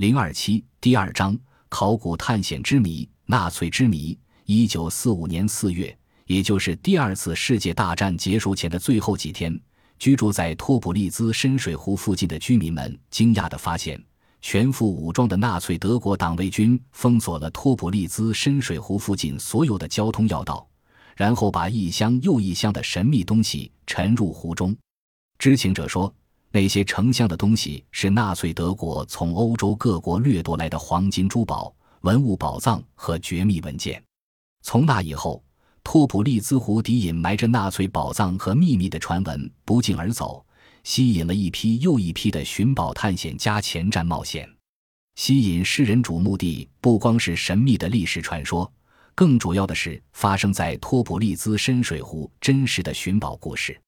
零二七第二章考古探险之谜，纳粹之谜。一九四五年四月，也就是第二次世界大战结束前的最后几天，居住在托普利兹深水湖附近的居民们惊讶地发现，全副武装的纳粹德国党卫军封锁了托普利兹深水湖附近所有的交通要道，然后把一箱又一箱的神秘东西沉入湖中。知情者说。那些成箱的东西是纳粹德国从欧洲各国掠夺来的黄金、珠宝、文物宝藏和绝密文件。从那以后，托普利兹湖底隐埋着纳粹宝藏和秘密的传闻不胫而走，吸引了一批又一批的寻宝探险家前站冒险。吸引世人瞩目的不光是神秘的历史传说，更主要的是发生在托普利兹深水湖真实的寻宝故事。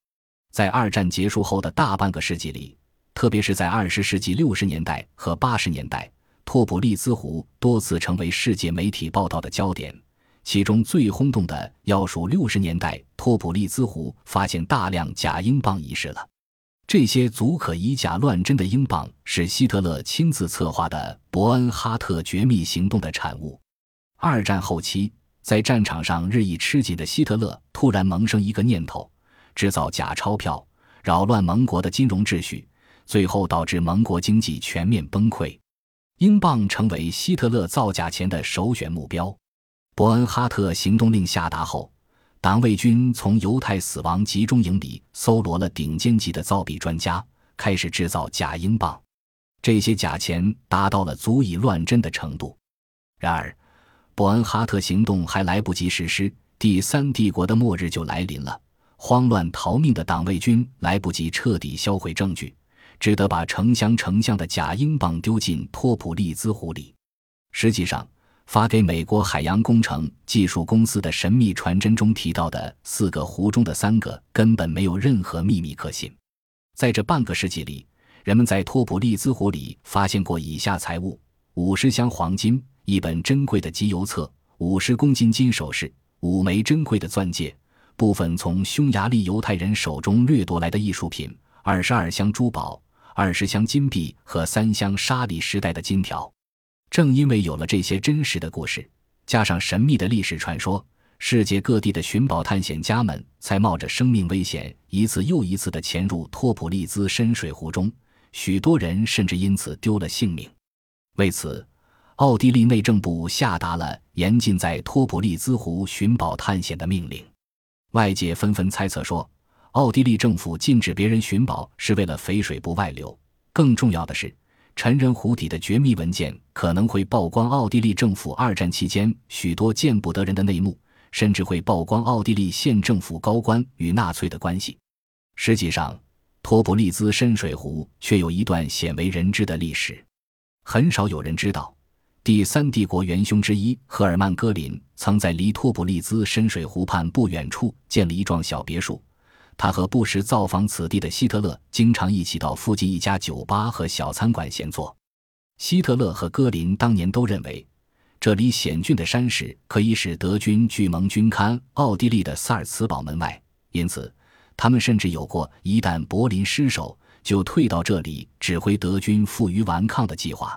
在二战结束后的大半个世纪里，特别是在二十世纪六十年代和八十年代，托普利兹湖多次成为世界媒体报道的焦点。其中最轰动的要数六十年代托普利兹湖发现大量假英镑一事了。这些足可以假乱真的英镑是希特勒亲自策划的伯恩哈特绝密行动的产物。二战后期，在战场上日益吃紧的希特勒突然萌生一个念头。制造假钞票，扰乱盟国的金融秩序，最后导致盟国经济全面崩溃。英镑成为希特勒造假钱的首选目标。伯恩哈特行动令下达后，党卫军从犹太死亡集中营里搜罗了顶尖级的造币专家，开始制造假英镑。这些假钱达到了足以乱真的程度。然而，伯恩哈特行动还来不及实施，第三帝国的末日就来临了。慌乱逃命的党卫军来不及彻底销毁证据，只得把成箱成箱的假英镑丢进托普利兹湖里。实际上，发给美国海洋工程技术公司的神秘传真中提到的四个湖中的三个根本没有任何秘密可信。在这半个世纪里，人们在托普利兹湖里发现过以下财物：五十箱黄金、一本珍贵的集邮册、五十公斤金首饰、五枚珍贵的钻戒。部分从匈牙利犹太人手中掠夺来的艺术品，二十二箱珠宝，二十箱金币和三箱沙里时代的金条。正因为有了这些真实的故事，加上神秘的历史传说，世界各地的寻宝探险家们才冒着生命危险，一次又一次地潜入托普利兹深水湖中。许多人甚至因此丢了性命。为此，奥地利内政部下达了严禁在托普利兹湖寻宝探险的命令。外界纷纷猜测说，奥地利政府禁止别人寻宝是为了肥水不外流。更重要的是，沉人湖底的绝密文件可能会曝光奥地利政府二战期间许多见不得人的内幕，甚至会曝光奥地利县政府高官与纳粹的关系。实际上，托普利兹深水湖却有一段鲜为人知的历史，很少有人知道。第三帝国元凶之一赫尔曼·戈林曾在离托普利兹深水湖畔不远处建了一幢小别墅。他和不时造访此地的希特勒经常一起到附近一家酒吧和小餐馆闲坐。希特勒和戈林当年都认为，这里险峻的山势可以使德军拒盟军堪奥地利的萨尔茨堡门外，因此他们甚至有过一旦柏林失守就退到这里指挥德军负隅顽抗的计划。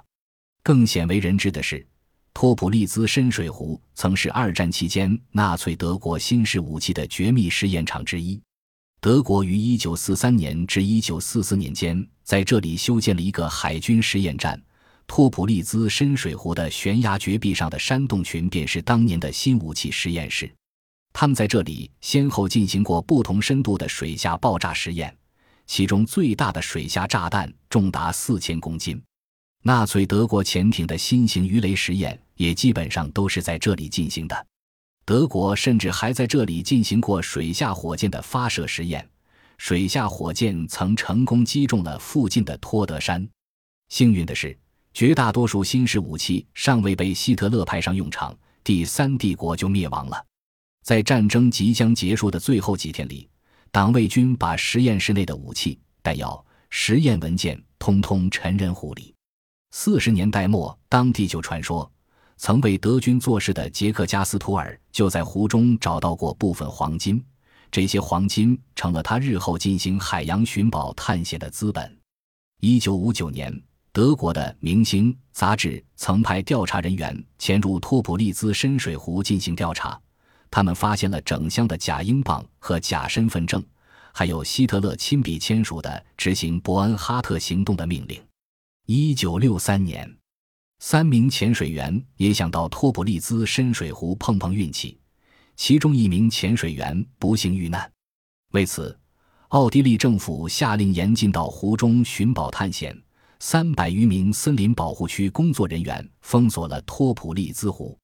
更鲜为人知的是，托普利兹深水湖曾是二战期间纳粹德国新式武器的绝密试验场之一。德国于1943年至1944年间在这里修建了一个海军实验站。托普利兹深水湖的悬崖绝壁上的山洞群便是当年的新武器实验室。他们在这里先后进行过不同深度的水下爆炸实验，其中最大的水下炸弹重达四千公斤。纳粹德国潜艇的新型鱼雷实验也基本上都是在这里进行的。德国甚至还在这里进行过水下火箭的发射实验，水下火箭曾成功击中了附近的托德山。幸运的是，绝大多数新式武器尚未被希特勒派上用场，第三帝国就灭亡了。在战争即将结束的最后几天里，党卫军把实验室内的武器、弹药、实验文件通通沉人湖里。四十年代末，当地就传说，曾为德军做事的杰克加斯图尔就在湖中找到过部分黄金，这些黄金成了他日后进行海洋寻宝探险的资本。一九五九年，德国的明星杂志曾派调查人员潜入托普利兹深水湖进行调查，他们发现了整箱的假英镑和假身份证，还有希特勒亲笔签署的执行伯恩哈特行动的命令。一九六三年，三名潜水员也想到托普利兹深水湖碰碰运气，其中一名潜水员不幸遇难。为此，奥地利政府下令严禁到湖中寻宝探险。三百余名森林保护区工作人员封锁了托普利兹湖，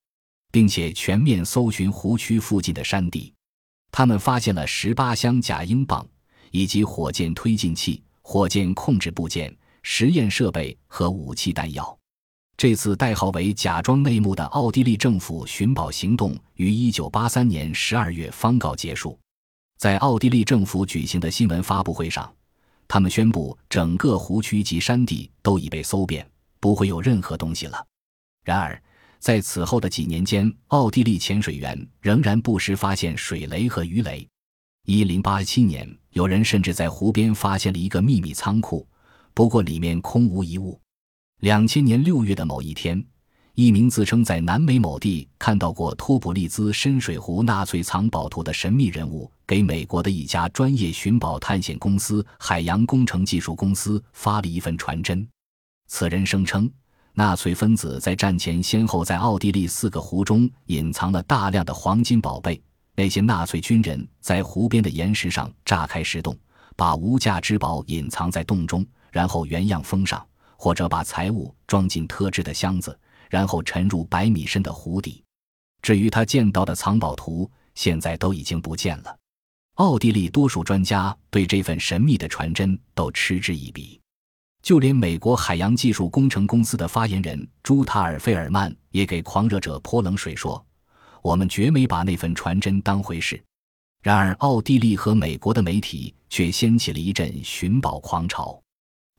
并且全面搜寻湖区附近的山地。他们发现了十八箱假英镑，以及火箭推进器、火箭控制部件、实验设备和武器弹药。这次代号为“假装内幕”的奥地利政府寻宝行动于一九八三年十二月方告结束。在奥地利政府举行的新闻发布会上，他们宣布整个湖区及山地都已被搜遍，不会有任何东西了。然而，在此后的几年间，奥地利潜水员仍然不时发现水雷和鱼雷。一零八七年，有人甚至在湖边发现了一个秘密仓库，不过里面空无一物。两千年六月的某一天。一名自称在南美某地看到过托普利兹深水湖纳粹藏宝图的神秘人物，给美国的一家专业寻宝探险公司——海洋工程技术公司发了一份传真。此人声称，纳粹分子在战前先后在奥地利四个湖中隐藏了大量的黄金宝贝。那些纳粹军人在湖边的岩石上炸开石洞，把无价之宝隐藏在洞中，然后原样封上，或者把财物装进特制的箱子。然后沉入百米深的湖底。至于他见到的藏宝图，现在都已经不见了。奥地利多数专家对这份神秘的传真都嗤之以鼻，就连美国海洋技术工程公司的发言人朱塔尔费尔曼也给狂热者泼冷水说：“我们绝没把那份传真当回事。”然而，奥地利和美国的媒体却掀起了一阵寻宝狂潮。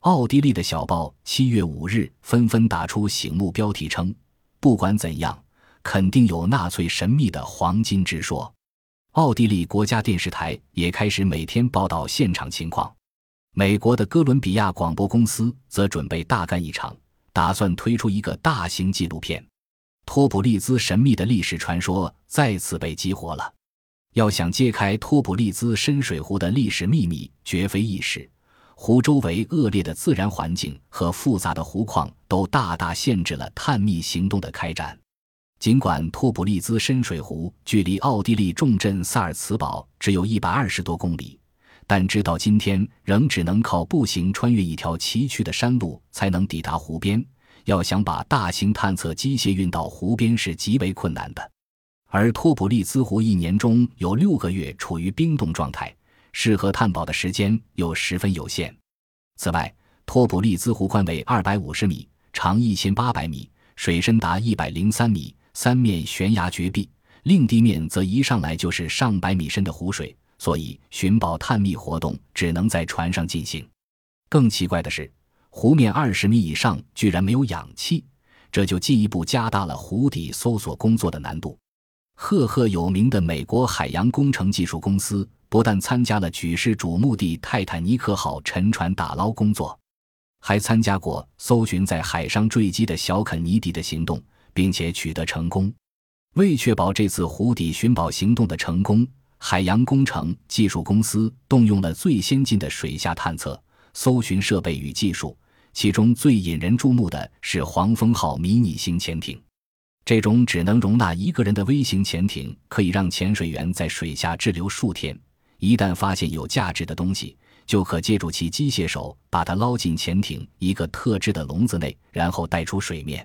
奥地利的小报七月五日纷纷打出醒目标题，称：“不管怎样，肯定有纳粹神秘的黄金之说。”奥地利国家电视台也开始每天报道现场情况。美国的哥伦比亚广播公司则准备大干一场，打算推出一个大型纪录片。托普利兹神秘的历史传说再次被激活了。要想揭开托普利兹深水湖的历史秘密，绝非易事。湖周围恶劣的自然环境和复杂的湖况都大大限制了探秘行动的开展。尽管托普利兹深水湖距离奥地利重镇萨尔茨堡只有一百二十多公里，但直到今天仍只能靠步行穿越一条崎岖的山路才能抵达湖边。要想把大型探测机械运到湖边是极为困难的，而托普利兹湖一年中有六个月处于冰冻状态。适合探宝的时间又十分有限。此外，托普利兹湖宽为二百五十米，长一千八百米，水深达一百零三米，三面悬崖绝壁，另地面则一上来就是上百米深的湖水，所以寻宝探秘活动只能在船上进行。更奇怪的是，湖面二十米以上居然没有氧气，这就进一步加大了湖底搜索工作的难度。赫赫有名的美国海洋工程技术公司。不但参加了举世瞩目的泰坦尼克号沉船打捞工作，还参加过搜寻在海上坠机的小肯尼迪的行动，并且取得成功。为确保这次湖底寻宝行动的成功，海洋工程技术公司动用了最先进的水下探测、搜寻设备与技术，其中最引人注目的是黄蜂号迷你型潜艇。这种只能容纳一个人的微型潜艇，可以让潜水员在水下滞留数天。一旦发现有价值的东西，就可借助其机械手把它捞进潜艇一个特制的笼子内，然后带出水面。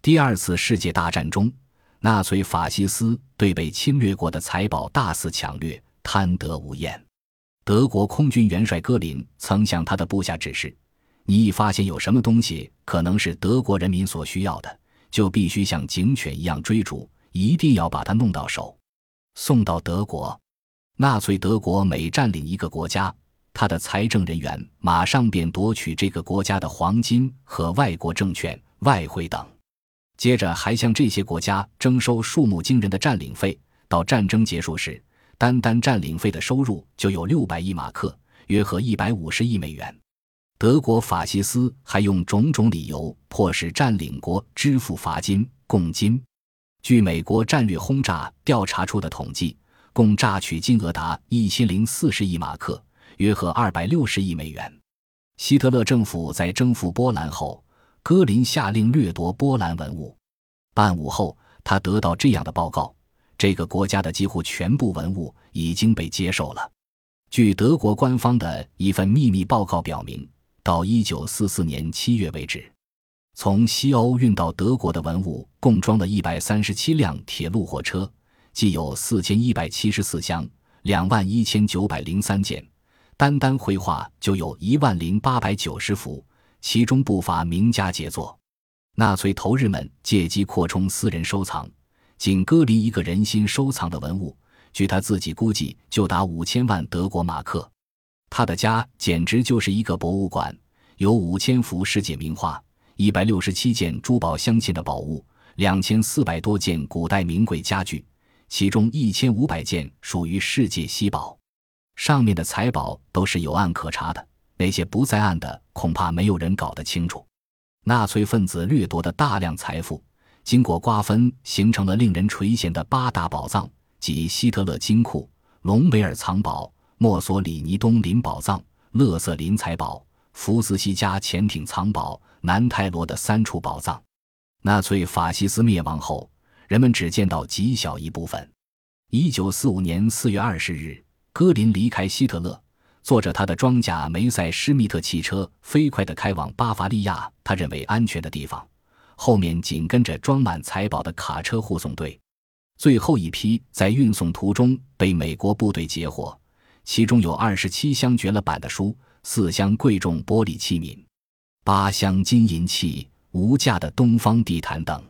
第二次世界大战中，纳粹法西斯对被侵略过的财宝大肆抢掠，贪得无厌。德国空军元帅戈林曾向他的部下指示：“你一发现有什么东西可能是德国人民所需要的，就必须像警犬一样追逐，一定要把它弄到手，送到德国。”纳粹德国每占领一个国家，他的财政人员马上便夺取这个国家的黄金和外国证券、外汇等，接着还向这些国家征收数目惊人的占领费。到战争结束时，单单占领费的收入就有六百亿马克，约合一百五十亿美元。德国法西斯还用种种理由迫使占领国支付罚金、贡金。据美国战略轰炸调查处的统计，共榨取金额达一千零四十亿马克，约合二百六十亿美元。希特勒政府在征服波兰后，戈林下令掠夺波兰文物。半午后，他得到这样的报告：这个国家的几乎全部文物已经被接受了。据德国官方的一份秘密报告表明，到一九四四年七月为止，从西欧运到德国的文物共装了一百三十七辆铁路火车，既有四千一百七十四箱，两万一千九百零三件。单单绘画就有一万零八百九十幅，其中不乏名家杰作。纳粹头日们借机扩充私人收藏，仅戈林一个人心收藏的文物，据他自己估计就达五千万德国马克。他的家简直就是一个博物馆，有五千幅世界名画，一百六十七件珠宝镶嵌的宝物，两千四百多件古代名贵家具，其中一千五百件属于世界稀宝。上面的财宝都是有案可查的，那些不在案的，恐怕没有人搞得清楚。纳粹分子掠夺的大量财富，经过瓜分，形成了令人垂涎的八大宝藏，即希特勒金库、隆美尔藏宝、墨索里尼东林宝藏、勒瑟林财宝、福斯西加潜艇藏宝、南泰罗的三处宝藏。纳粹法西斯灭亡后，人们只见到极小一部分。一九四五年四月二十日。戈林离开希特勒，坐着他的装甲梅塞施密特汽车，飞快地开往巴伐利亚他认为安全的地方，后面紧跟着装满财宝的卡车护送队。最后一批在运送途中被美国部队截获，其中有二十七箱绝了版的书，四箱贵重玻璃器皿，八箱金银器、无价的东方地毯等。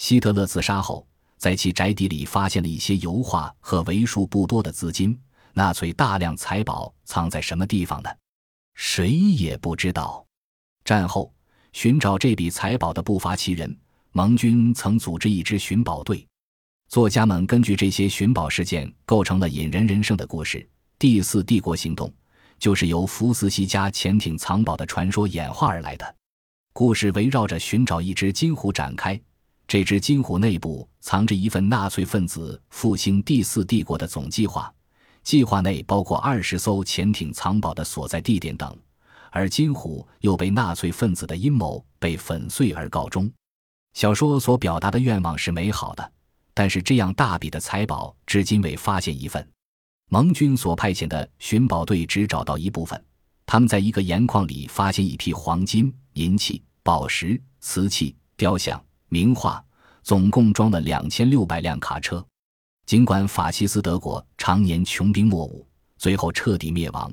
希特勒自杀后，在其宅邸里发现了一些油画和为数不多的资金。纳粹大量财宝藏在什么地方呢？谁也不知道。战后寻找这笔财宝的不乏其人，盟军曾组织一支寻宝队。作家们根据这些寻宝事件，构成了引人人生的故事。第四帝国行动就是由福斯西加潜艇藏宝的传说演化而来的。故事围绕着寻找一只金虎展开。这只金虎内部藏着一份纳粹分子复兴第四帝国的总计划。计划内包括二十艘潜艇藏宝的所在地点等，而金虎又被纳粹分子的阴谋被粉碎而告终。小说所表达的愿望是美好的，但是这样大笔的财宝至今未发现一份。盟军所派遣的寻宝队只找到一部分，他们在一个盐矿里发现一批黄金、银器、宝石、瓷器、雕像、名画，总共装了两千六百辆卡车。尽管法西斯德国常年穷兵黩武，最后彻底灭亡，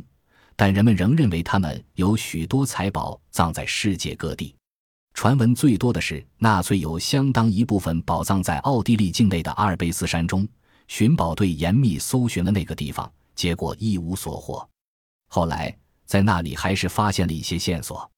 但人们仍认为他们有许多财宝葬在世界各地。传闻最多的是，纳粹有相当一部分宝藏在奥地利境内的阿尔卑斯山中。寻宝队严密搜寻了那个地方，结果一无所获。后来在那里还是发现了一些线索。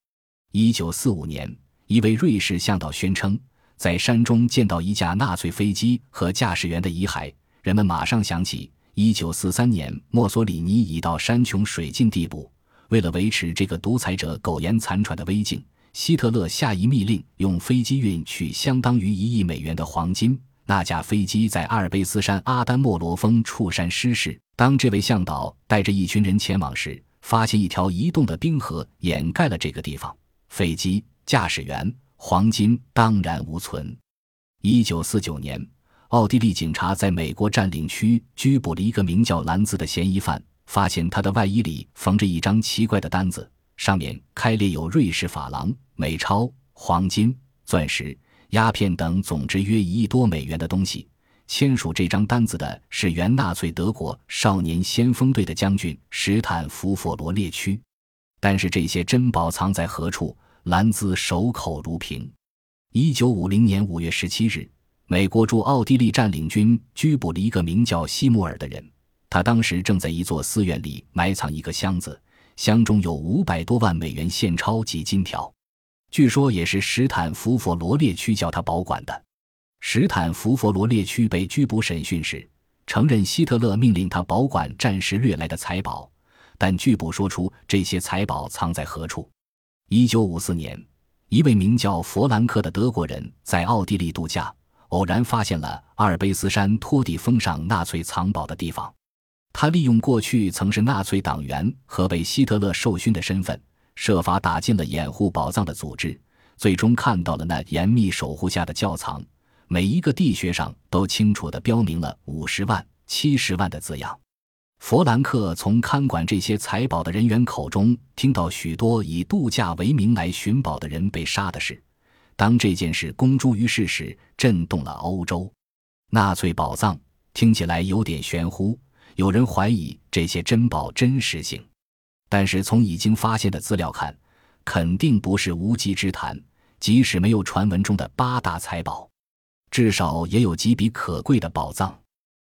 一九四五年，一位瑞士向导宣称，在山中见到一架纳粹飞机和驾驶员的遗骸。人们马上想起，一九四三年，墨索里尼已到山穷水尽地步。为了维持这个独裁者苟延残喘的威境，希特勒下一密令，用飞机运去相当于一亿美元的黄金。那架飞机在阿尔卑斯山阿丹莫罗峰触山失事。当这位向导带着一群人前往时，发现一条移动的冰河掩盖了这个地方，飞机、驾驶员、黄金当然无存。一九四九年。奥地利警察在美国占领区拘捕了一个名叫兰兹的嫌疑犯，发现他的外衣里缝着一张奇怪的单子，上面开列有瑞士法郎、美钞、黄金、钻石、鸦片等总值约一亿多美元的东西。签署这张单子的是原纳粹德国少年先锋队的将军史坦福·佛罗列区。但是这些珍宝藏在何处？兰兹守口如瓶。一九五零年五月十七日。美国驻奥地利占领军拘捕了一个名叫希穆尔的人，他当时正在一座寺院里埋藏一个箱子，箱中有五百多万美元现钞及金条，据说也是史坦福·佛罗列区叫他保管的。史坦福·佛罗列区被拘捕审讯时，承认希特勒命令他保管战时掠来的财宝，但拒不说出这些财宝藏在何处。一九五四年，一位名叫弗兰克的德国人在奥地利度假，偶然发现了阿尔卑斯山托底峰上纳粹藏宝的地方。他利用过去曾是纳粹党员和被希特勒授勋的身份，设法打进了掩护宝藏的组织，最终看到了那严密守护下的窖藏。每一个地穴上都清楚地标明了“五十万”“七十万”的字样。弗兰克从看管这些财宝的人员口中听到许多以度假为名来寻宝的人被杀的事。当这件事公诸于世时，震动了欧洲。纳粹宝藏听起来有点玄乎，有人怀疑这些珍宝真实性。但是从已经发现的资料看，肯定不是无稽之谈。即使没有传闻中的八大财宝。至少也有几笔可贵的宝藏。